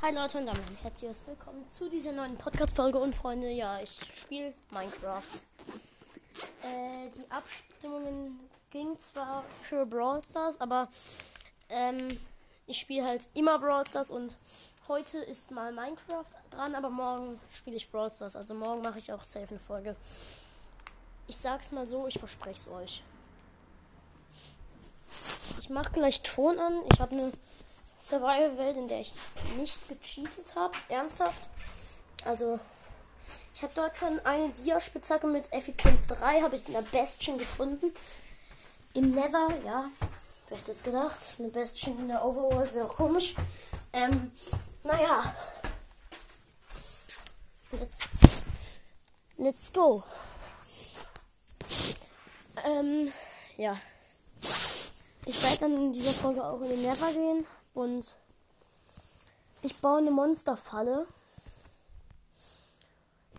Hi Leute und damit ein herzliches Willkommen zu dieser neuen Podcast-Folge und Freunde, ja, ich spiele Minecraft. Äh, die Abstimmungen gingen zwar für Brawl Stars, aber ähm, ich spiele halt immer Brawl Stars und heute ist mal Minecraft dran, aber morgen spiele ich Brawl Stars, also morgen mache ich auch safe eine Folge. Ich sag's mal so, ich verspreche es euch. Ich mache gleich Ton an. Ich habe eine Survival-Welt, in der ich nicht gecheatet habe. Ernsthaft. Also, ich habe dort schon eine Dia-Spitzhacke mit Effizienz 3, habe ich in der Bestien gefunden. Im Nether, ja. Wer hätte es gedacht? Eine Bestien in der Overworld wäre komisch. Ähm, naja. Let's, let's go. Ähm, ja. Ich werde dann in dieser Folge auch in den Nether gehen und ich baue eine Monsterfalle.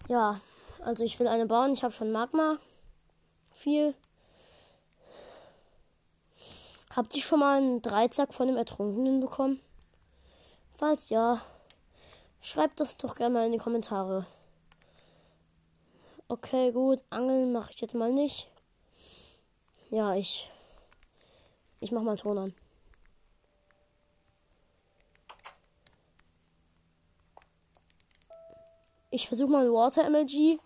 Ja, also ich will eine bauen. Ich habe schon Magma. Viel. Habt ihr schon mal einen Dreizack von dem Ertrunkenen bekommen? Falls ja, schreibt das doch gerne mal in die Kommentare. Okay, gut. Angeln mache ich jetzt mal nicht. Ja, ich ich mach mal Ton an. Ich versuche mal Water MLG.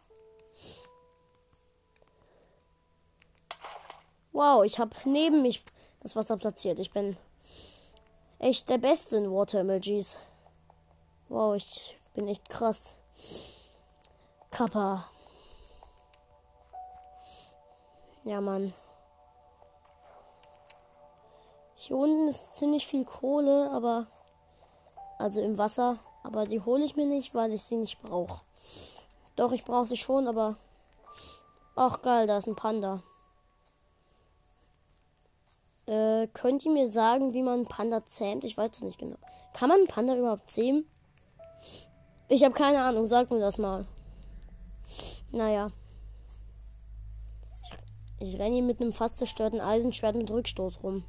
Wow, ich habe neben mich das Wasser platziert. Ich bin echt der Beste in Water MLGs. Wow, ich bin echt krass. Kappa. Ja, Mann. Hier unten ist ziemlich viel Kohle, aber also im Wasser, aber die hole ich mir nicht, weil ich sie nicht brauche. Doch, ich brauche sie schon, aber ach geil, da ist ein Panda. Äh, könnt ihr mir sagen, wie man einen Panda zähmt? Ich weiß es nicht genau. Kann man einen Panda überhaupt zähmen? Ich habe keine Ahnung, sagt mir das mal. Naja. Ich, ich renne hier mit einem fast zerstörten Eisenschwert mit Rückstoß rum.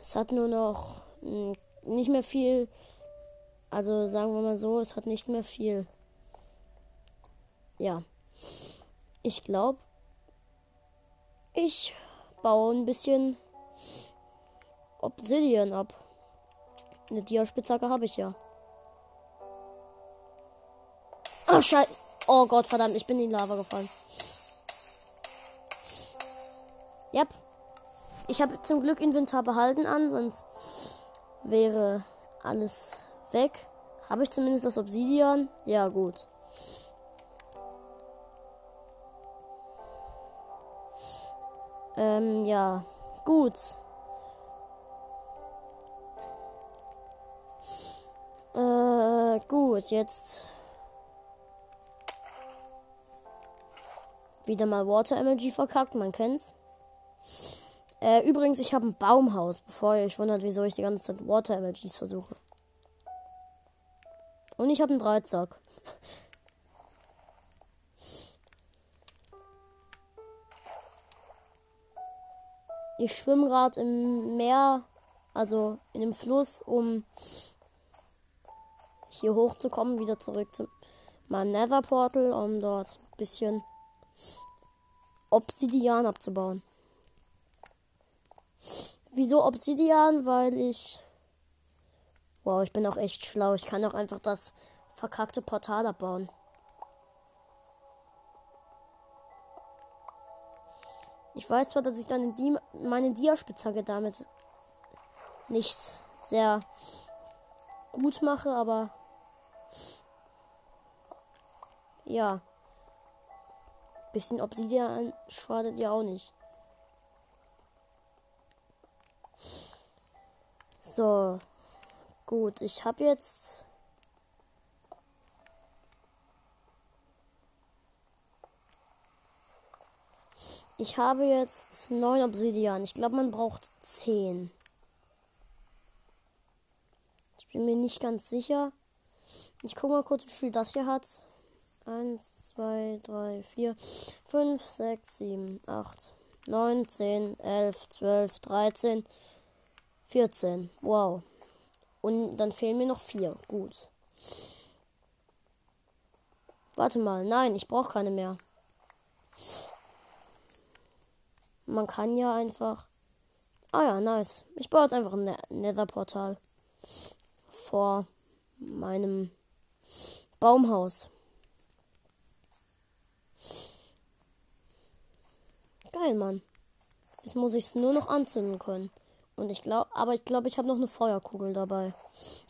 Es hat nur noch hm, nicht mehr viel. Also sagen wir mal so, es hat nicht mehr viel. Ja. Ich glaube, ich baue ein bisschen Obsidian ab. Eine Dia-Spitzhacke habe ich ja. Oh, Scheiße. Oh Gott, verdammt, ich bin in die Lava gefallen. Yep. Ich habe zum Glück Inventar behalten an, sonst wäre alles weg. Habe ich zumindest das Obsidian? Ja, gut. Ähm, ja. Gut. Äh, gut, jetzt wieder mal Water Energy verkackt, man kennt's. Äh, übrigens, ich habe ein Baumhaus, bevor ihr euch wundert, wieso ich die ganze Zeit Water Emojis versuche. Und ich habe einen Dreizack. Ich schwimme gerade im Meer, also in dem Fluss, um hier hochzukommen, wieder zurück zu meinem Nether Portal, um dort ein bisschen Obsidian abzubauen. Wieso Obsidian? Weil ich. Wow, ich bin auch echt schlau. Ich kann auch einfach das verkackte Portal abbauen. Ich weiß zwar, dass ich dann die, meine Dia-Spitzhacke damit nicht sehr gut mache, aber ja. Bisschen Obsidian schadet ja auch nicht. So. Gut, ich habe jetzt. Ich habe jetzt neun Obsidian. Ich glaube, man braucht zehn. Ich bin mir nicht ganz sicher. Ich gucke mal kurz, wie viel das hier hat. 1, 2, 3, 4, 5, 6, 7, 8, 9, 10, 11, 12, 13, 14. Wow. Und dann fehlen mir noch vier. Gut. Warte mal. Nein, ich brauche keine mehr. Man kann ja einfach. Ah ja, nice. Ich baue jetzt einfach ein ne-, Nether-Portal vor meinem Baumhaus. Geil, Mann. Jetzt muss ich es nur noch anzünden können. Und ich glaube, aber ich glaube, ich habe noch eine Feuerkugel dabei.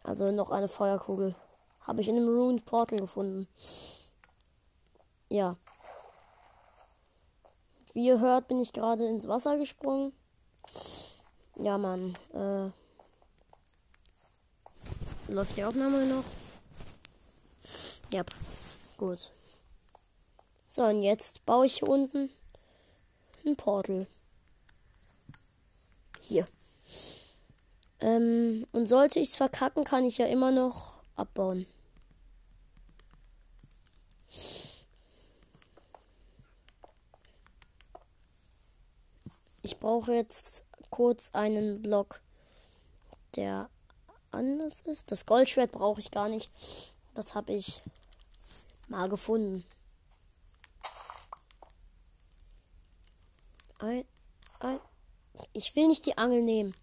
Also noch eine Feuerkugel. Habe ich in einem Ruined Portal gefunden. Ja. Wie ihr hört, bin ich gerade ins Wasser gesprungen. Ja, Mann. Äh, läuft die Aufnahme noch? Ja. Gut. So, und jetzt baue ich hier unten ein Portal. Hier. Ähm, und sollte ich es verkacken, kann ich ja immer noch abbauen. Ich brauche jetzt kurz einen Block, der anders ist. Das Goldschwert brauche ich gar nicht. Das habe ich mal gefunden. Ein, ein. Ich will nicht die Angel nehmen.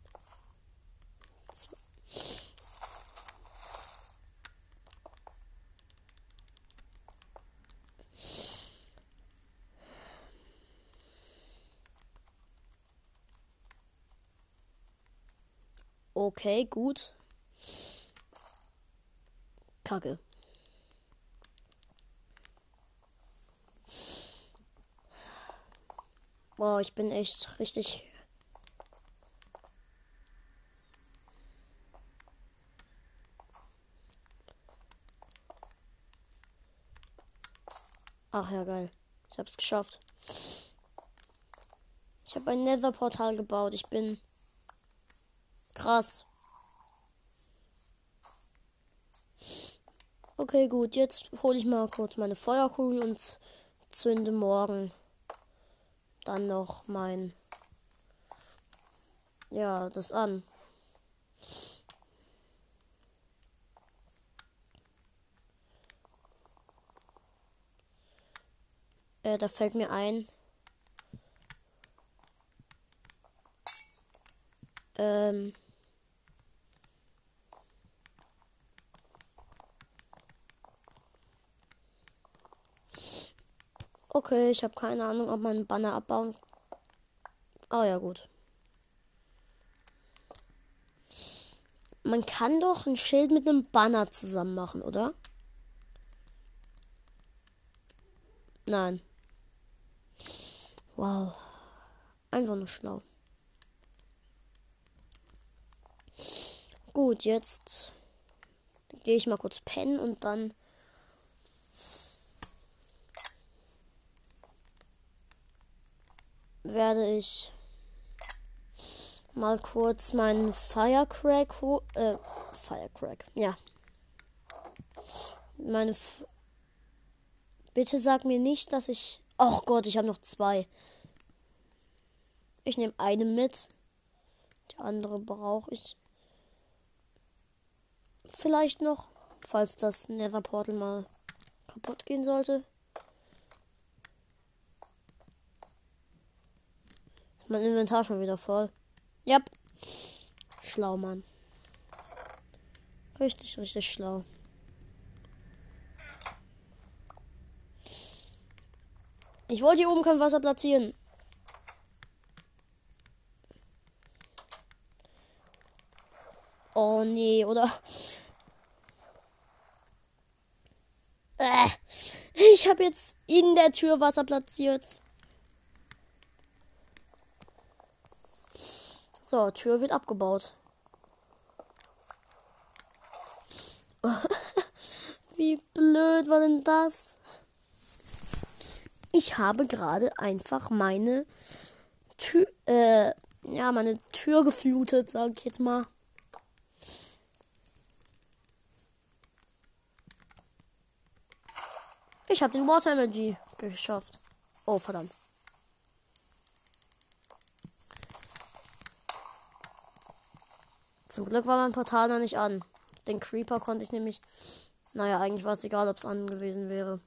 Okay, gut. Kacke. Wow, ich bin echt richtig. Ach ja, geil. Ich hab's geschafft. Ich habe ein Nether-Portal gebaut. Ich bin krass. Okay, gut. Jetzt hole ich mal kurz meine Feuerkugel und zünde morgen dann noch mein. Ja, das an. Äh, da fällt mir ein. Ähm. Okay, ich habe keine Ahnung, ob man einen Banner abbauen. Oh ja, gut. Man kann doch ein Schild mit einem Banner zusammen machen, oder? Nein. Wow. Einfach nur schlau. Gut, jetzt gehe ich mal kurz pennen und dann werde ich mal kurz meinen Firecrack, äh, Firecrack, ja. Meine, F bitte sag mir nicht, dass ich, ach Gott, ich habe noch zwei. Ich nehme eine mit, die andere brauche ich vielleicht noch, falls das Nether Portal mal kaputt gehen sollte. Mein Inventar schon wieder voll. Yep. Schlau, Mann. Richtig, richtig schlau. Ich wollte hier oben kein Wasser platzieren. Oh nee, oder? Äh, ich habe jetzt in der Tür Wasser platziert. So, Tür wird abgebaut. Wie blöd war denn das? Ich habe gerade einfach meine Tür, äh, ja, meine Tür geflutet, sag ich jetzt mal. Ich habe den Water Energy geschafft. Oh, verdammt. Zum Glück war mein Portal noch nicht an. Den Creeper konnte ich nämlich. Naja, eigentlich war es egal, ob es an gewesen wäre.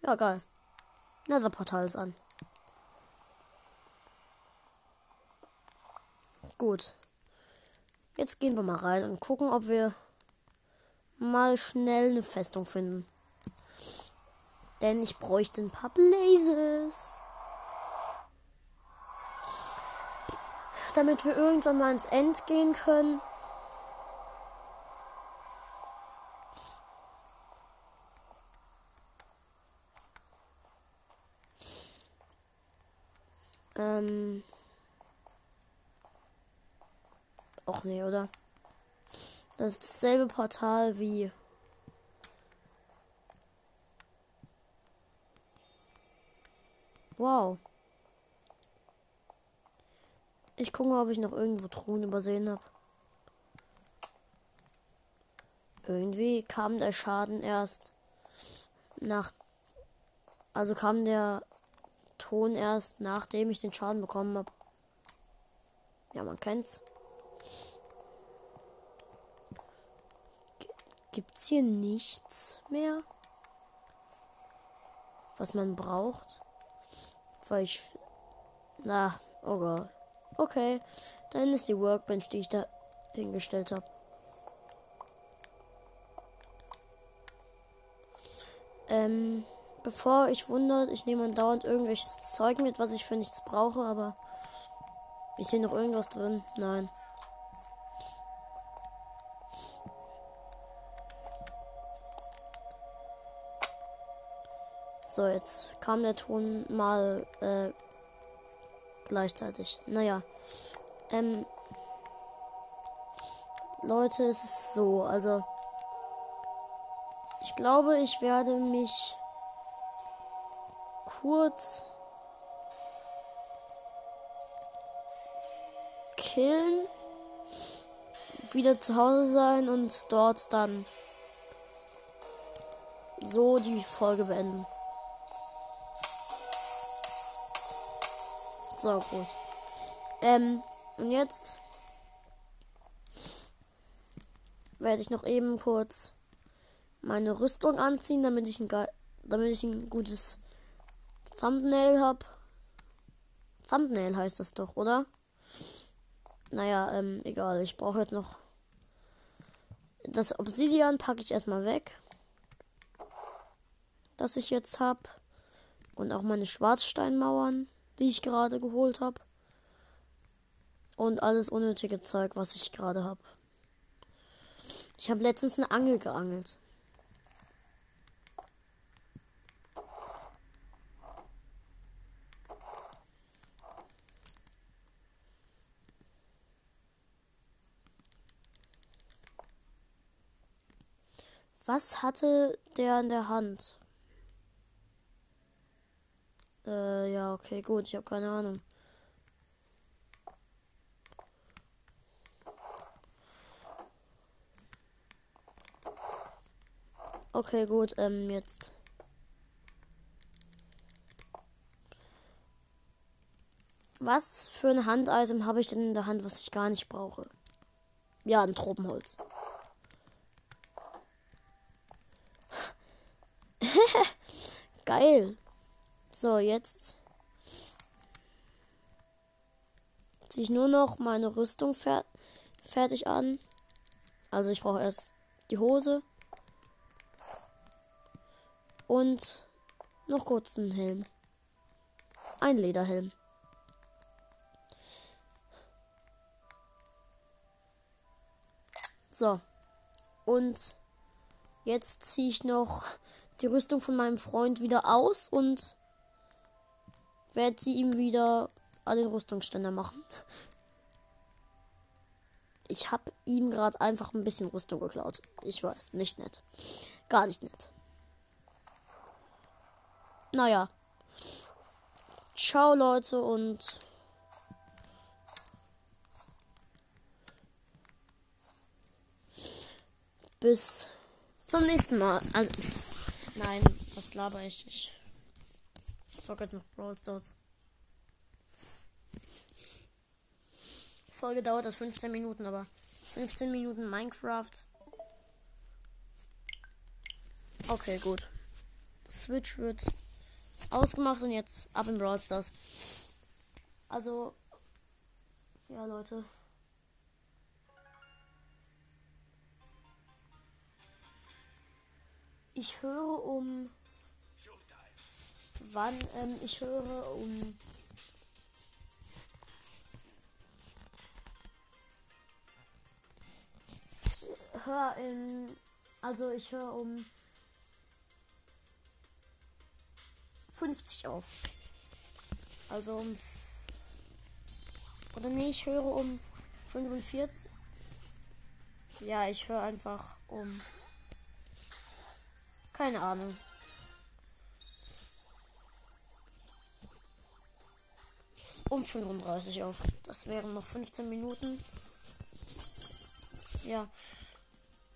Ja, geil. Nether-Portal ist an. Gut. Jetzt gehen wir mal rein und gucken, ob wir mal schnell eine Festung finden. Denn ich bräuchte ein paar Blazes. Damit wir irgendwann mal ins End gehen können. Ähm. Och nee, oder? Das ist dasselbe Portal wie. Wow. Ich gucke mal, ob ich noch irgendwo Truhen übersehen habe. Irgendwie kam der Schaden erst nach. Also kam der Ton erst nachdem ich den Schaden bekommen habe. Ja, man kennt's. Gibt's hier nichts mehr, was man braucht? Weil ich. Na, oh Gott. Okay, dann ist die Workbench, die ich da hingestellt habe. Ähm bevor ich wundert, ich nehme dauernd irgendwelches Zeug mit, was ich für nichts brauche, aber ist hier noch irgendwas drin? Nein. So, jetzt kam der Ton mal äh, gleichzeitig. Naja. Ähm, Leute, es ist so, also ich glaube, ich werde mich kurz killen, wieder zu Hause sein und dort dann so die Folge beenden. So, gut. Ähm, und jetzt werde ich noch eben kurz meine Rüstung anziehen, damit ich ein, damit ich ein gutes Thumbnail habe. Thumbnail heißt das doch, oder? Naja, ähm, egal. Ich brauche jetzt noch. Das Obsidian packe ich erstmal weg. Das ich jetzt habe. Und auch meine Schwarzsteinmauern, die ich gerade geholt habe. Und alles unnötige Zeug, was ich gerade habe. Ich habe letztens eine Angel geangelt. Was hatte der in der Hand? Äh, ja, okay, gut, ich habe keine Ahnung. Okay, gut, ähm, jetzt. Was für ein Handitem habe ich denn in der Hand, was ich gar nicht brauche? Ja, ein Tropenholz. Geil. So, jetzt ziehe ich nur noch meine Rüstung fer fertig an. Also ich brauche erst die Hose und noch kurz einen Helm. Ein Lederhelm. So. Und jetzt ziehe ich noch die Rüstung von meinem Freund wieder aus und werde sie ihm wieder an den Rüstungsständer machen. Ich habe ihm gerade einfach ein bisschen Rüstung geklaut. Ich weiß, nicht nett. Gar nicht nett. Naja. Ciao Leute und bis zum nächsten Mal. Also Nein, was laber ich? Ich zocke jetzt noch Brawl Stars. Folge dauert das 15 Minuten, aber 15 Minuten Minecraft. Okay, gut. Switch wird ausgemacht und jetzt ab in Brawl Stars. Also, ja, Leute. Ich höre um. Wann? Ähm, ich höre um. Ich höre in. Also, ich höre um. 50 auf. Also um. Oder nee, ich höre um 45. Ja, ich höre einfach um. Keine Ahnung. Um 35 auf. Das wären noch 15 Minuten. Ja.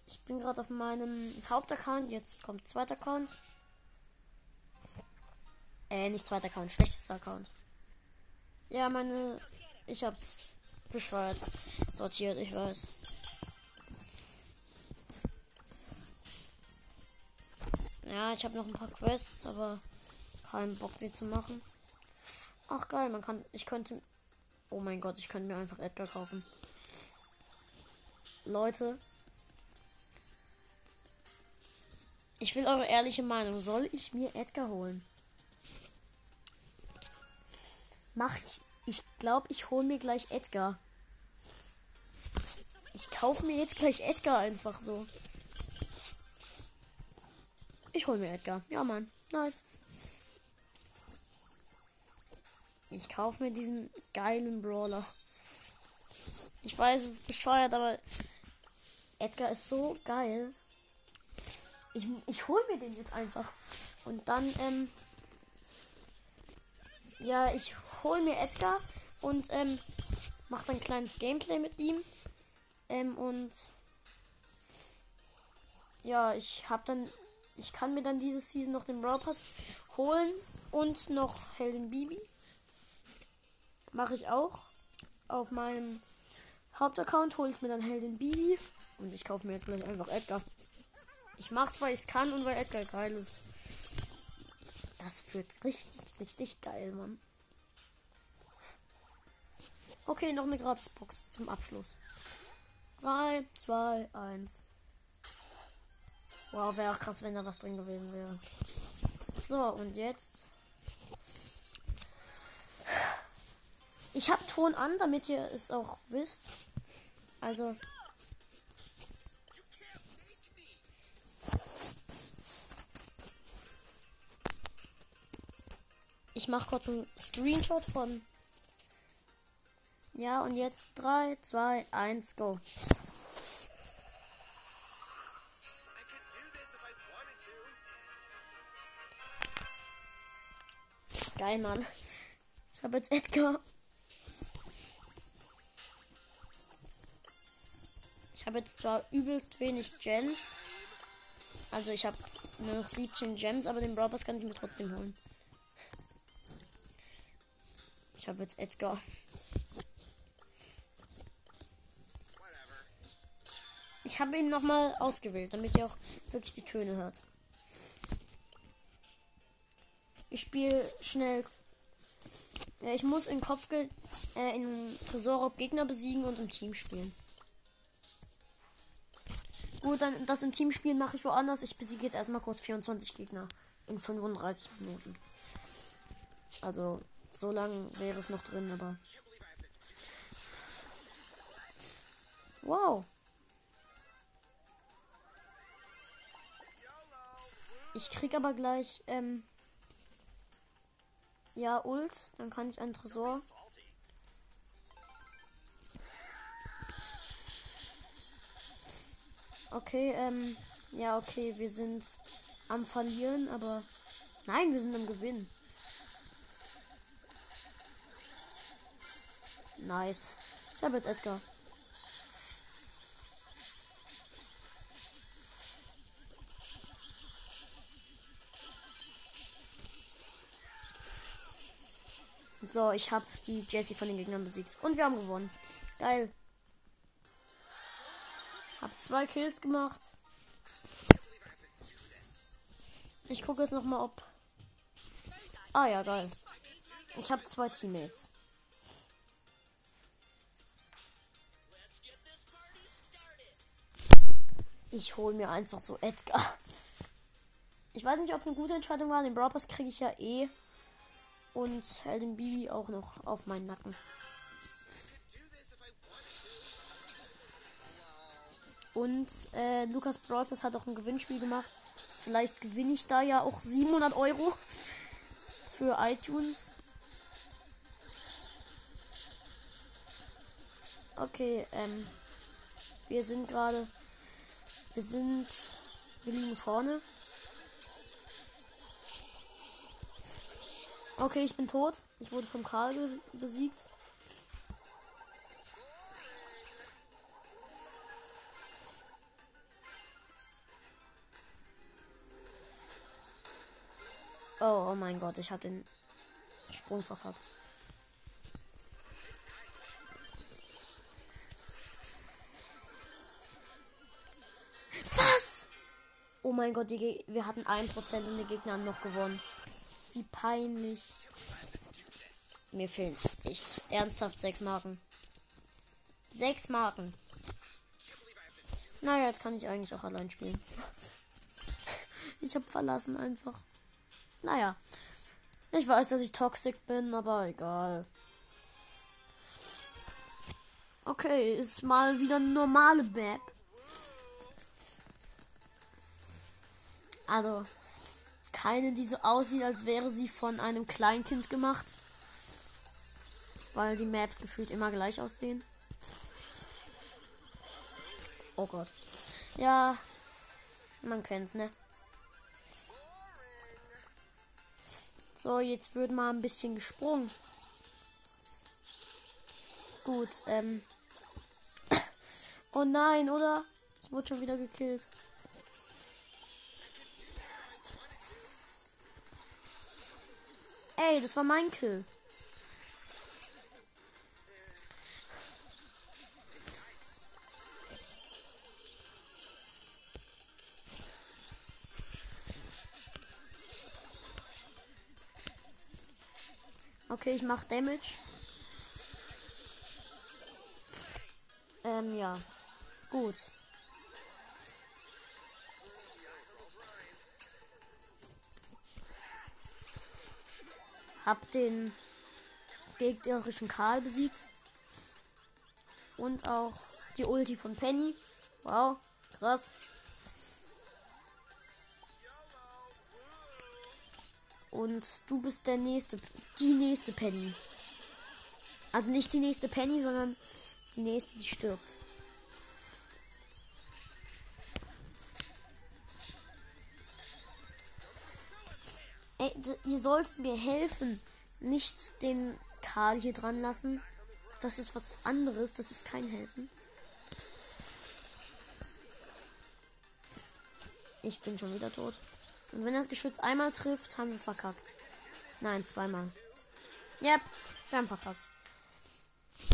Ich bin gerade auf meinem Hauptaccount. Jetzt kommt zweiter Account. Äh, nicht zweiter Account, schlechtester Account. Ja, meine. Ich hab's bescheuert sortiert, ich weiß. Ja, ich habe noch ein paar Quests, aber keinen Bock, sie zu machen. Ach geil, man kann. Ich könnte. Oh mein Gott, ich könnte mir einfach Edgar kaufen. Leute. Ich will eure ehrliche Meinung. Soll ich mir Edgar holen? Mach ich. Ich glaube, ich hole mir gleich Edgar. Ich kaufe mir jetzt gleich Edgar einfach so. Ich hole mir Edgar. Ja, Mann. Nice. Ich kaufe mir diesen geilen Brawler. Ich weiß, es ist bescheuert, aber Edgar ist so geil. Ich, ich hole mir den jetzt einfach. Und dann, ähm, ja, ich hole mir Edgar und ähm, mache ein kleines Gameplay mit ihm. Ähm, und ja, ich habe dann, ich kann mir dann diese Season noch den Brawl Pass holen und noch Helden Bibi. Mache ich auch. Auf meinem Hauptaccount hole ich mir dann Heldin Bibi und ich kaufe mir jetzt gleich einfach Edgar. Ich mach's, weil ich kann und weil Edgar geil ist. Das wird richtig, richtig geil, Mann. Okay, noch eine Gratisbox zum Abschluss. 3, 2, 1. Wow, wäre auch krass, wenn da was drin gewesen wäre. So, und jetzt. Ich habe Ton an, damit ihr es auch wisst. Also. Ich mache kurz einen Screenshot von ja, und jetzt 3, 2, 1, go. Geil, Mann. Ich habe jetzt Edgar. Ich habe jetzt zwar übelst wenig Gems. Also ich habe nur noch 17 Gems, aber den Brawl kann ich mir trotzdem holen. Ich habe jetzt Edgar. Ich habe ihn nochmal ausgewählt, damit ihr auch wirklich die Töne hört. Ich spiele schnell. Ja, ich muss in Kopfgeld äh, in Tresorraub Gegner besiegen und im Team spielen. Gut, dann das im Team spielen mache ich woanders. Ich besiege jetzt erstmal kurz 24 Gegner in 35 Minuten. Also, so lang wäre es noch drin, aber. Wow. Ich krieg aber gleich, ähm, ja, Ult. Dann kann ich einen Tresor. Okay, ähm, ja, okay, wir sind am Verlieren, aber nein, wir sind am Gewinn. Nice. Ich habe jetzt Edgar. So, ich habe die Jessie von den Gegnern besiegt. Und wir haben gewonnen. Geil. Zwei Kills gemacht. Ich gucke jetzt noch mal, ob. Ah ja, geil. Ich habe zwei Teammates. Ich hole mir einfach so Edgar. Ich weiß nicht, ob es eine gute Entscheidung war. Den Brawl kriege ich ja eh. Und den Bibi auch noch auf meinen Nacken. Und äh, Lukas Brawlers hat auch ein Gewinnspiel gemacht. Vielleicht gewinne ich da ja auch 700 Euro für iTunes. Okay, ähm, wir sind gerade, wir sind, wir liegen vorne. Okay, ich bin tot. Ich wurde vom Karl besiegt. Oh, oh mein Gott, ich habe den Sprung verkackt. Was? Oh mein Gott, wir hatten 1% und die Gegner haben noch gewonnen. Wie peinlich. Mir fehlen echt ernsthaft sechs Marken. Sechs Marken. Naja, jetzt kann ich eigentlich auch allein spielen. Ich habe verlassen einfach. Naja. Ich weiß, dass ich toxisch bin, aber egal. Okay, ist mal wieder eine normale Map. Also, keine, die so aussieht, als wäre sie von einem Kleinkind gemacht. Weil die Maps gefühlt immer gleich aussehen. Oh Gott. Ja, man kennt's, ne? So, jetzt wird mal ein bisschen gesprungen. Gut, ähm. Oh nein, oder? Es wurde schon wieder gekillt. Ey, das war mein Kill. Okay, ich mach Damage. Ähm, ja. Gut. Hab den gegnerischen Karl besiegt. Und auch die Ulti von Penny. Wow, krass. Und du bist der nächste, die nächste Penny. Also nicht die nächste Penny, sondern die nächste, die stirbt. Ey, ihr sollt mir helfen. Nicht den Karl hier dran lassen. Das ist was anderes. Das ist kein Helfen. Ich bin schon wieder tot. Und wenn das Geschütz einmal trifft, haben wir verkackt. Nein, zweimal. Yep, wir haben verkackt.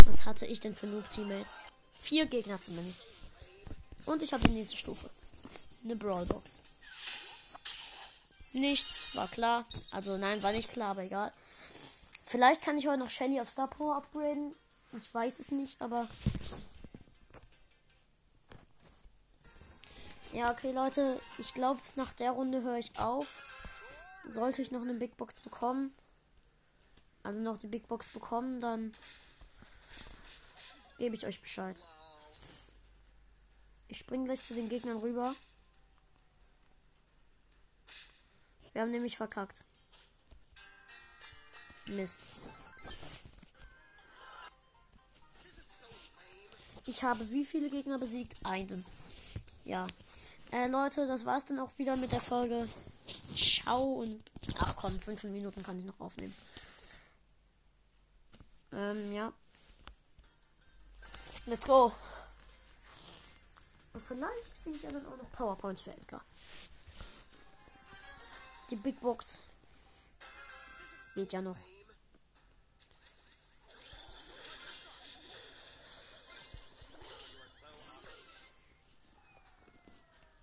Was hatte ich denn für Noob-Teammates? Vier Gegner zumindest. Und ich habe die nächste Stufe. Eine Brawlbox. Nichts, war klar. Also nein, war nicht klar, aber egal. Vielleicht kann ich heute noch Shelly auf Star Power upgraden. Ich weiß es nicht, aber Ja, okay, Leute. Ich glaube, nach der Runde höre ich auf. Sollte ich noch eine Big Box bekommen, also noch die Big Box bekommen, dann gebe ich euch Bescheid. Ich springe gleich zu den Gegnern rüber. Wir haben nämlich verkackt. Mist. Ich habe wie viele Gegner besiegt? Einen. Ja. Äh, Leute, das war's dann auch wieder mit der Folge. Ciao und. Ach komm, 15 Minuten kann ich noch aufnehmen. Ähm, ja. Let's go. Und vielleicht ziehe ich ja dann auch noch PowerPoints für Edgar. Die Big Box geht ja noch.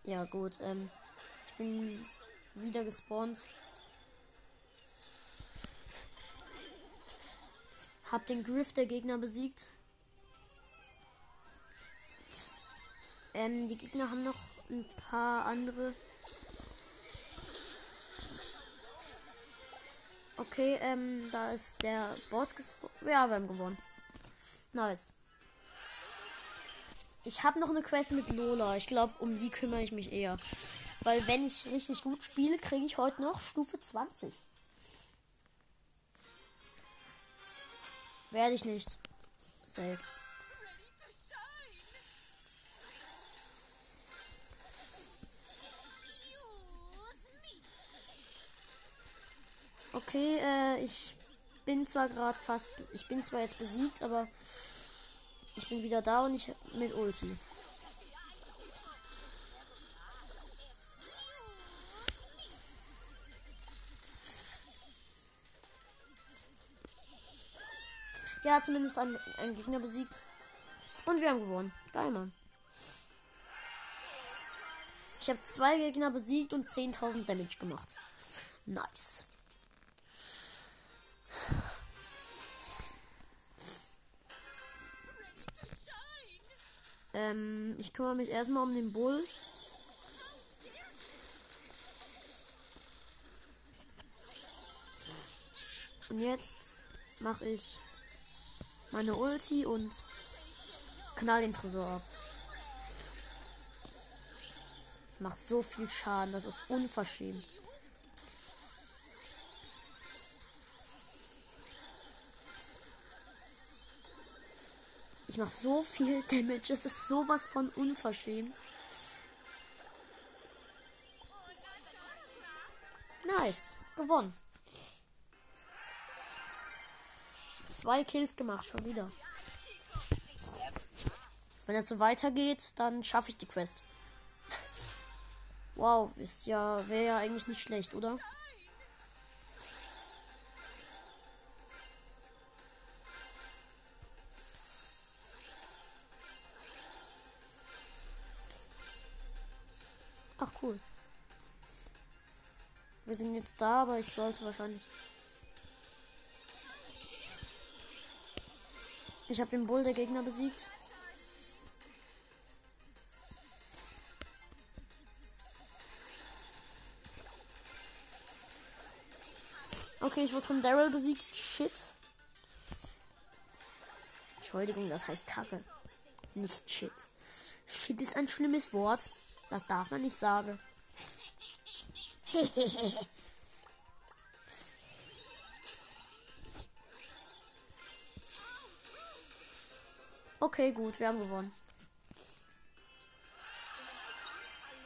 Ja, gut. Ähm, ich bin wieder gespawnt. Hab den Griff der Gegner besiegt. Ähm, die Gegner haben noch ein paar andere. Okay, ähm, da ist der Bot gespawnt. Ja, wir haben gewonnen. Nice. Ich habe noch eine Quest mit Lola. Ich glaube, um die kümmere ich mich eher. Weil wenn ich richtig gut spiele, kriege ich heute noch Stufe 20. Werde ich nicht. Safe. Okay, äh, ich bin zwar gerade fast. Ich bin zwar jetzt besiegt, aber ich bin wieder da und ich mit Ulti. Ja, zumindest ein, ein Gegner besiegt. Und wir haben gewonnen. Geil, Mann. Ich habe zwei Gegner besiegt und 10.000 Damage gemacht. Nice. Ähm, ich kümmere mich erstmal um den Bull. Und jetzt mache ich meine Ulti und knall den Tresor ab. Ich mache so viel Schaden, das ist unverschämt. Ich mache so viel Damage. Es ist sowas von unverschämt. Nice. Gewonnen. Zwei Kills gemacht, schon wieder. Wenn es so weitergeht, dann schaffe ich die Quest. Wow, ist ja, wäre ja eigentlich nicht schlecht, oder? Jetzt da, aber ich sollte wahrscheinlich. Ich habe den Bull der Gegner besiegt. Okay, ich wurde von Daryl besiegt. Shit. Entschuldigung, das heißt Kacke. Nicht Shit. Shit ist ein schlimmes Wort. Das darf man nicht sagen. okay, gut, wir haben gewonnen.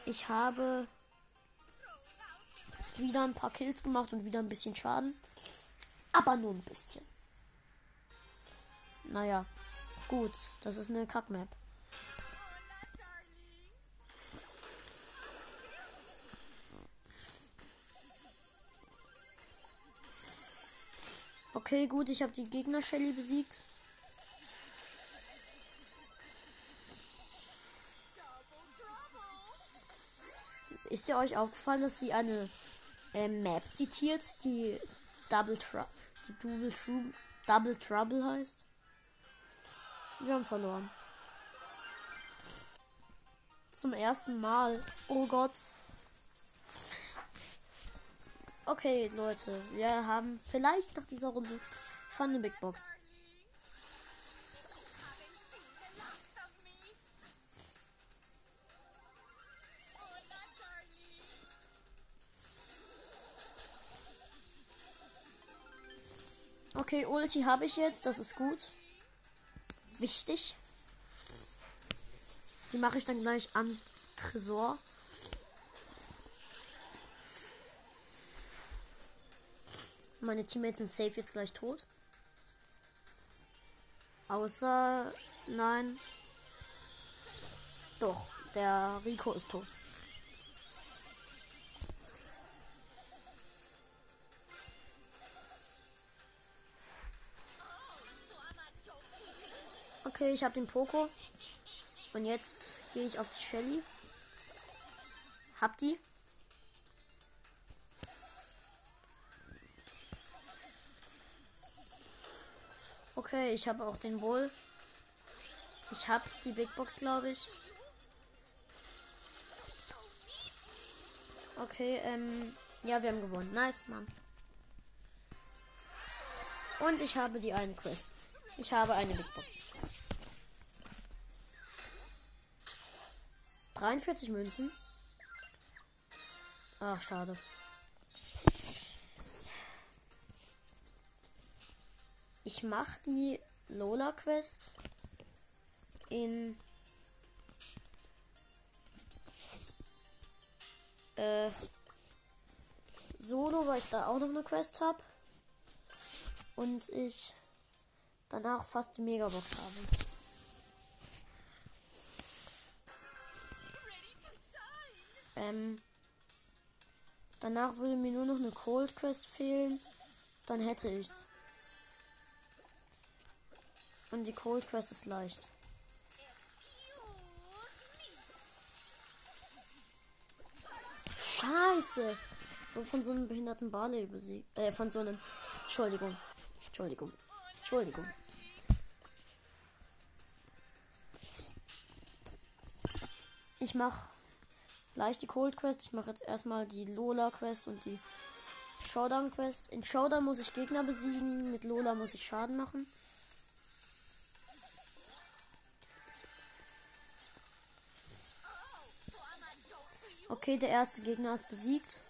Ich habe wieder ein paar Kills gemacht und wieder ein bisschen Schaden. Aber nur ein bisschen. Naja, gut, das ist eine Kackmap. Okay, gut, ich habe die Gegner Shelly besiegt. Ist dir euch aufgefallen, dass sie eine äh, Map zitiert, die Double Trouble, die Double, Trou Double Trouble heißt? Wir haben verloren. Zum ersten Mal. Oh Gott. Okay, Leute, wir haben vielleicht nach dieser Runde schon eine Big Box. Okay, Ulti habe ich jetzt, das ist gut. Wichtig. Die mache ich dann gleich am Tresor. Meine Teammates sind safe jetzt gleich tot. Außer. Nein. Doch, der Rico ist tot. Okay, ich habe den Poco. Und jetzt gehe ich auf die Shelly. Hab die. Okay, ich habe auch den Bull. Ich habe die Big Box, glaube ich. Okay, ähm, ja, wir haben gewonnen. Nice, Mann. Und ich habe die eine Quest. Ich habe eine Big Box. 43 Münzen. Ach, schade. Ich mache die Lola Quest in äh, Solo, weil ich da auch noch eine Quest habe. Und ich danach fast die Megabox habe. Ähm, danach würde mir nur noch eine Cold Quest fehlen. Dann hätte ich's. Und die Cold Quest ist leicht. Scheiße. Und von so einem behinderten Barley besiegt. Äh, von so einem. Entschuldigung. Entschuldigung. Entschuldigung. Ich mach gleich die Cold Quest. Ich mache jetzt erstmal die Lola Quest und die Showdown Quest. In Showdown muss ich Gegner besiegen. Mit Lola muss ich Schaden machen. Okay, der erste Gegner ist besiegt.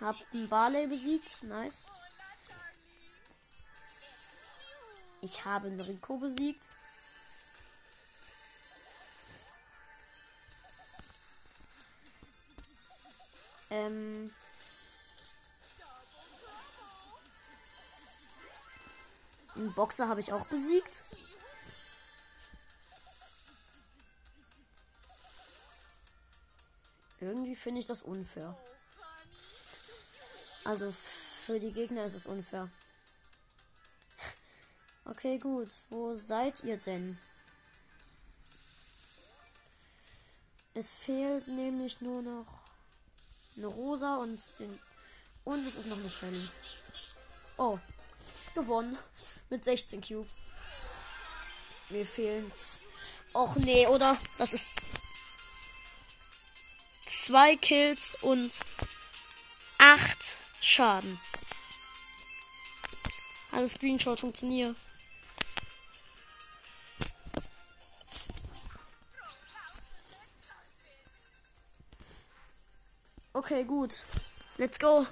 Hab einen Barley besiegt. Nice. Ich habe Rico besiegt. Ähm. Einen Boxer habe ich auch besiegt. Irgendwie finde ich das unfair. Also für die Gegner ist es unfair. Okay, gut. Wo seid ihr denn? Es fehlt nämlich nur noch eine Rosa und den und es ist noch eine Shelly. Oh, gewonnen mit 16 Cubes. Mir fehlen's. Och nee, oder? Das ist zwei Kills und acht Schaden. Alles Screenshot funktioniert. Okay, gut. Let's go.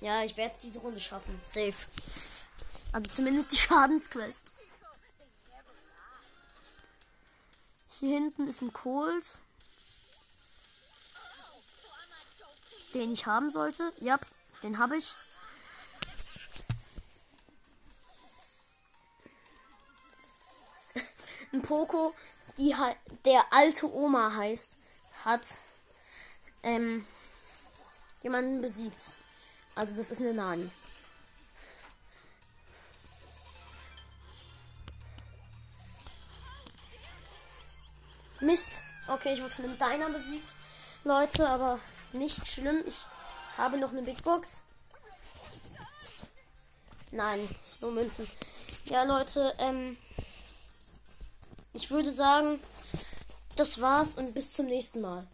Ja, ich werde diese Runde schaffen. Safe. Also zumindest die Schadensquest. Hier hinten ist ein Cold. Den ich haben sollte. Ja, den habe ich. ein Poco, die der alte Oma heißt, hat ähm, jemanden besiegt. Also das ist eine Nani. Mist. Okay, ich wurde von einem Diner besiegt. Leute, aber nicht schlimm. Ich habe noch eine Big Box. Nein, nur Münzen. Ja, Leute, ähm, ich würde sagen, das war's und bis zum nächsten Mal.